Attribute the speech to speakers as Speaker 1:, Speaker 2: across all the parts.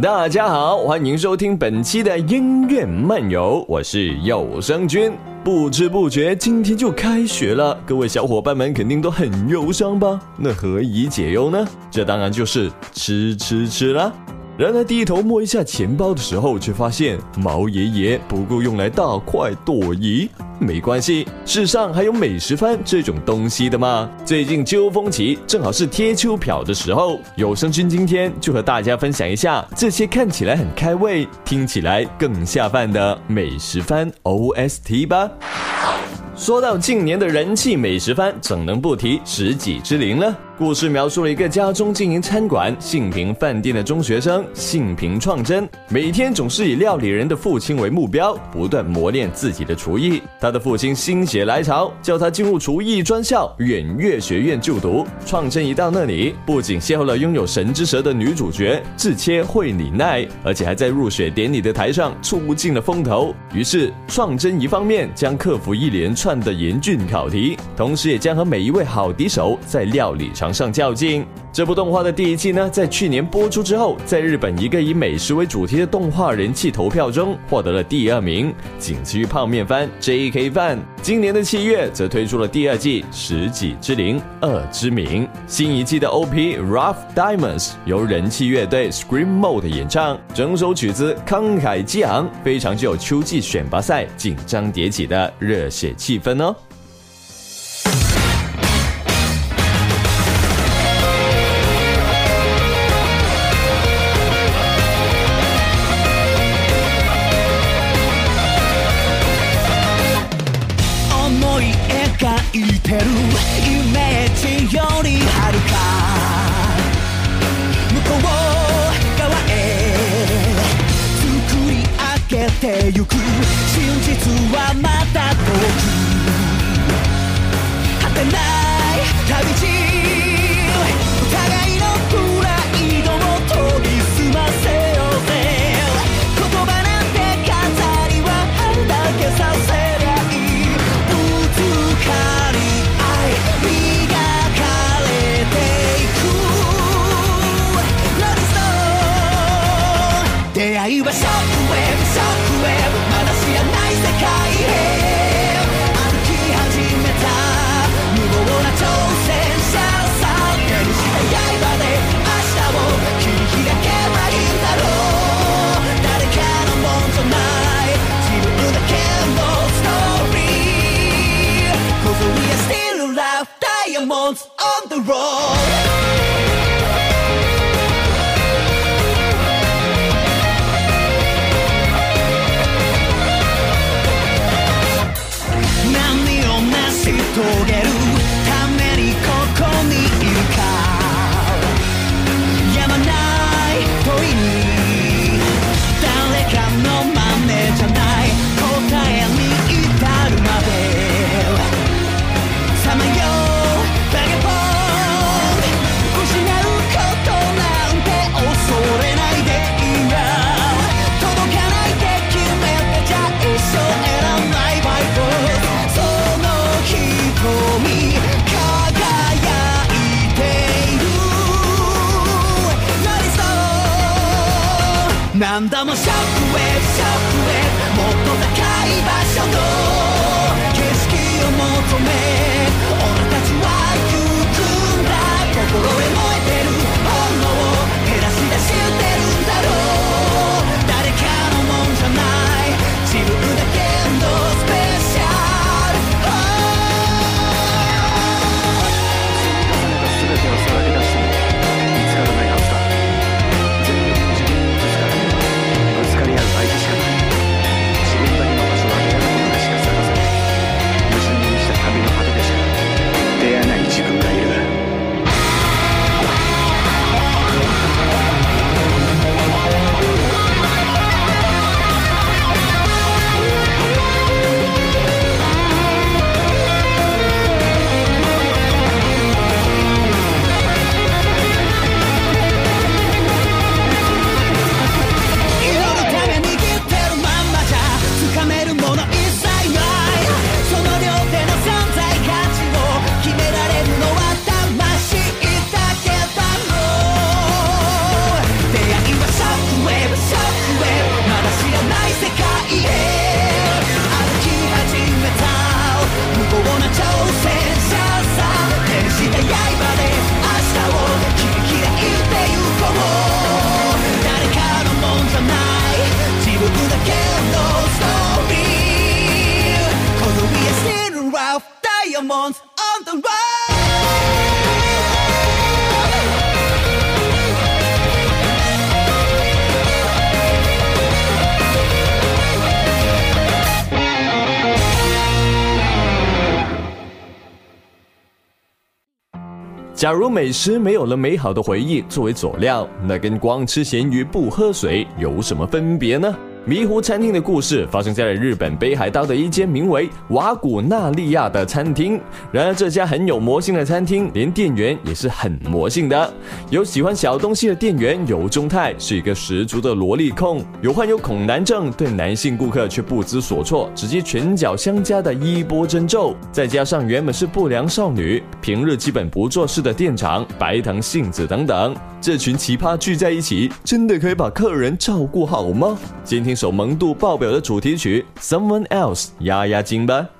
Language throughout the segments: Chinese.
Speaker 1: 大家好，欢迎收听本期的音乐漫游，我是有声君。不知不觉，今天就开学了，各位小伙伴们肯定都很忧伤吧？那何以解忧呢？这当然就是吃吃吃啦。然而低头摸一下钱包的时候，却发现毛爷爷不够用来大快朵颐。没关系，世上还有美食番这种东西的吗？最近秋风起，正好是贴秋膘的时候。有声君今天就和大家分享一下这些看起来很开胃、听起来更下饭的美食番 OST 吧。说到近年的人气美食番，怎能不提《食戟之灵》呢？故事描述了一个家中经营餐馆杏平饭店的中学生杏平创真，每天总是以料理人的父亲为目标，不断磨练自己的厨艺。他的父亲心血来潮，叫他进入厨艺专校远月学院就读。创真一到那里，不仅邂逅了拥有神之舌的女主角智切惠里奈，而且还在入学典礼的台上出尽了风头。于是，创真一方面将克服一连串的严峻考题，同时也将和每一位好敌手在料理上。上较劲。这部动画的第一季呢，在去年播出之后，在日本一个以美食为主题的动画人气投票中获得了第二名，仅次于泡面番 J.K. 饭。今年的七月，则推出了第二季《食戟之灵二之名》，新一季的 O.P. Rough Diamonds 由人气乐队 Scream Mode 演唱，整首曲子慷慨激昂，非常具有秋季选拔赛紧张迭起的热血气氛哦。
Speaker 2: ゆく。真実は何度もショックウェーブショックウェーブ。もっと高い場所
Speaker 3: と
Speaker 1: 假如美食没有了美好的回忆作为佐料，那跟光吃咸鱼不喝水有什么分别呢？”迷糊餐厅的故事发生在了日本北海道的一间名为瓦古纳利亚的餐厅。然而，这家很有魔性的餐厅，连店员也是很魔性的。有喜欢小东西的店员有中泰是一个十足的萝莉控，有患有恐男症，对男性顾客却不知所措，直接拳脚相加的衣钵真咒。再加上原本是不良少女，平日基本不做事的店长白藤杏子等等，这群奇葩聚在一起，真的可以把客人照顾好吗？先听首萌度爆表的主题曲《Someone Else》压压惊吧。「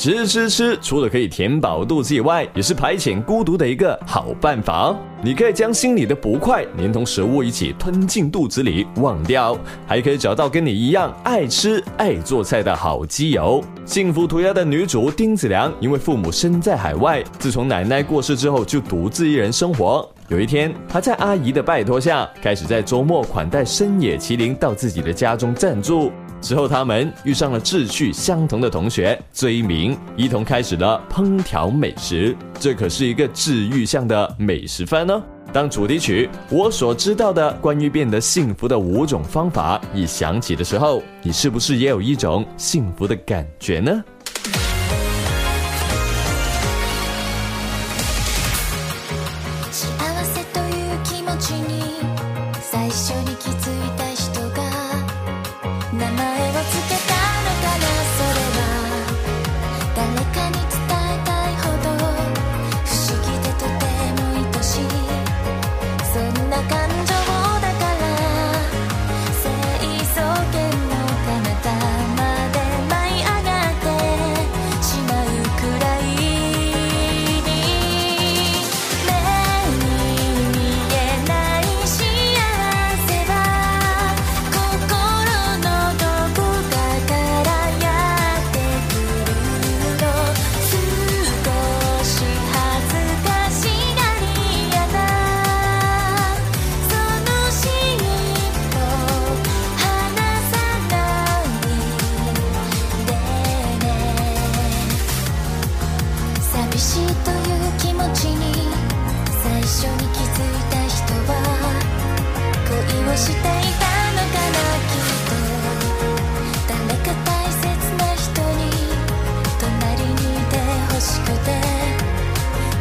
Speaker 1: 吃吃吃，除了可以填饱肚子以外，也是排遣孤独的一个好办法。你可以将心里的不快连同食物一起吞进肚子里忘掉，还可以找到跟你一样爱吃爱做菜的好基友。幸福涂鸦的女主丁子良，因为父母身在海外，自从奶奶过世之后，就独自一人生活。有一天，她在阿姨的拜托下，开始在周末款待深野麒麟到自己的家中暂住。之后，他们遇上了志趣相同的同学追明，一同开始了烹调美食。这可是一个治愈向的美食番呢。当主题曲《我所知道的关于变得幸福的五种方法》一响起的时候，你是不是也有一种幸福的感觉呢？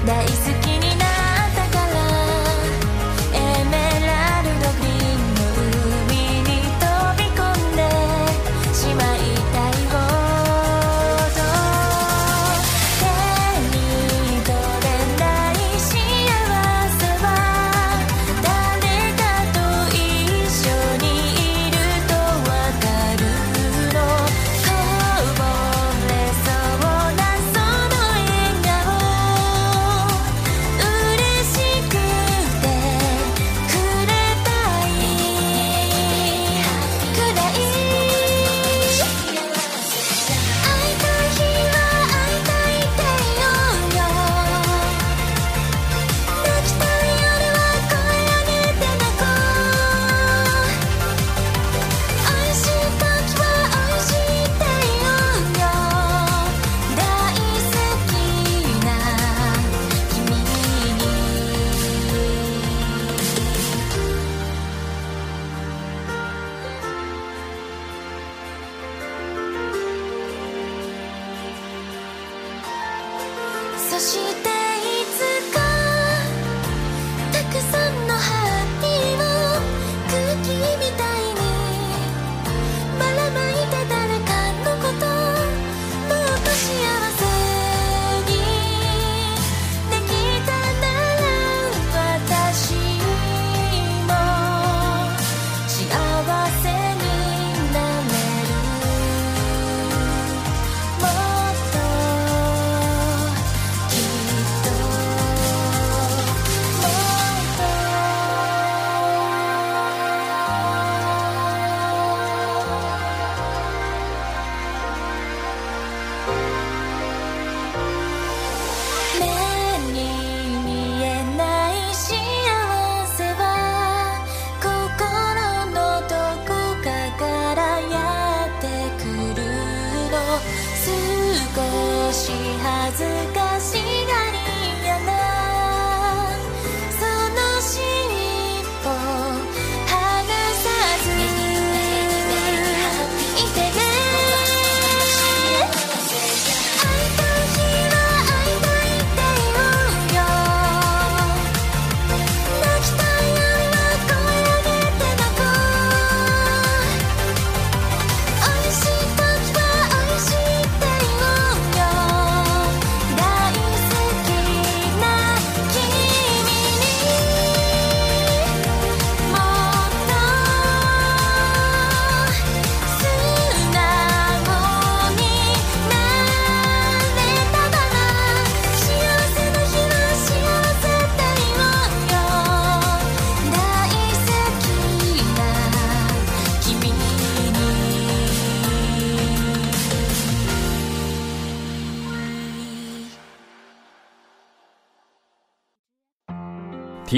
Speaker 4: 大好き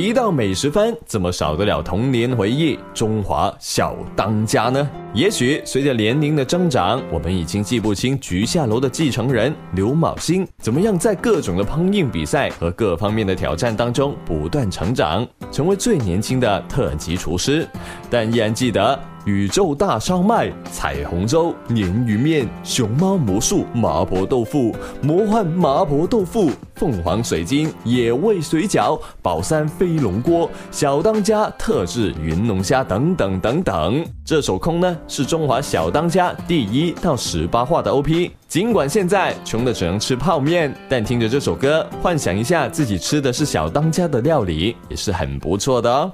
Speaker 5: 提到美食番，怎么少得了童年回忆《中华小当家》呢？也许随着年龄的增长，我们已经记不清菊下楼的继承人刘昴星怎么样在各种的烹饪比赛和各方面的挑战当中不断成长，成为最年轻的特级厨师，但依然记得。宇宙大烧麦、彩虹粥、鲶鱼面、熊猫魔术、麻婆豆腐、魔幻麻婆豆腐、凤凰水晶、野味水饺、宝山飞龙锅、小当家特制云龙虾等等等等。这首空呢是中华小当家第一到十八话的 OP。尽管现在穷的只能吃泡面，但听着这首歌，幻想一下自己吃的是小当家的料理，也是很不错的哦。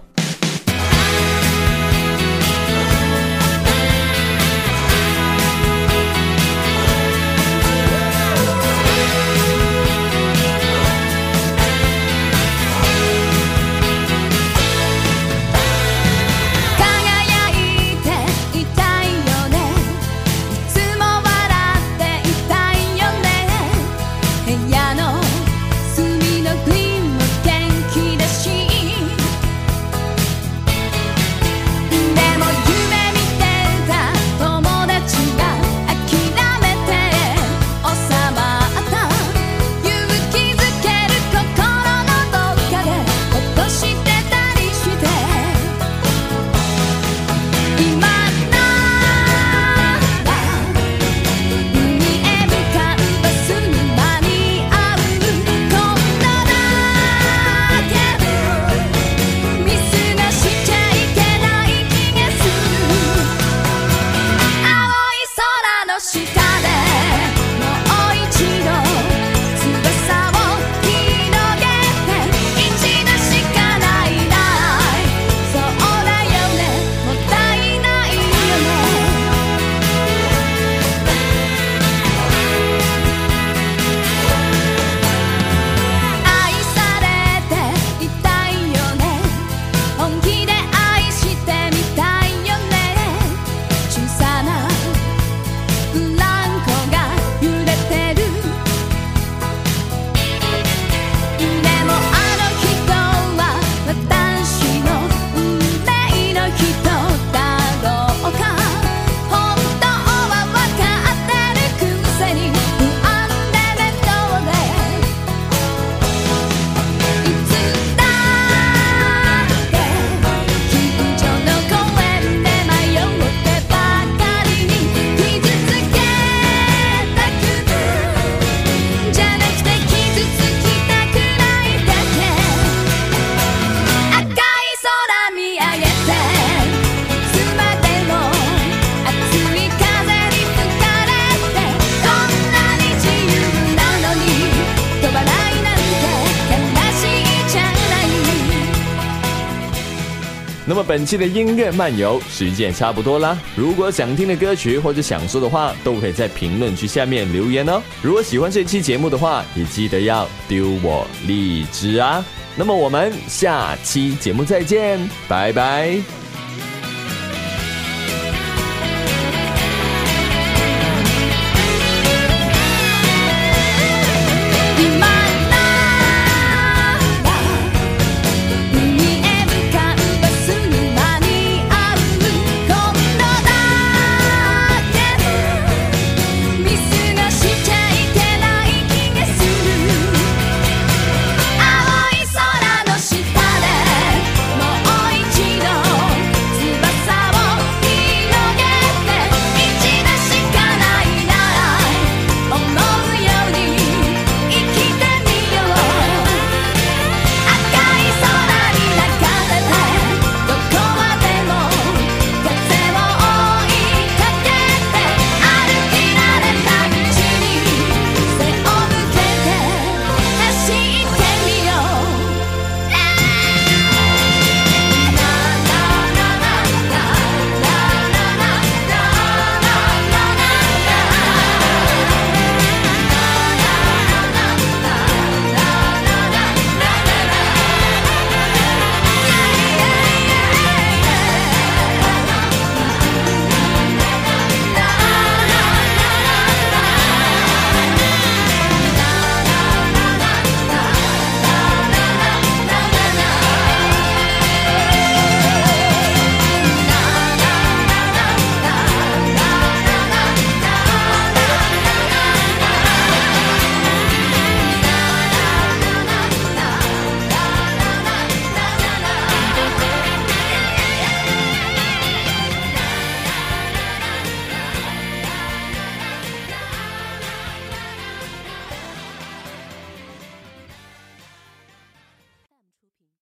Speaker 1: 本
Speaker 5: 期的音乐漫游时间差不多啦。如果想听的歌曲或者想说的话，都可以在评论区下面留言哦。如果喜欢这期节目的话，也记得要丢我荔枝啊。那么我们下期节目再见，拜拜。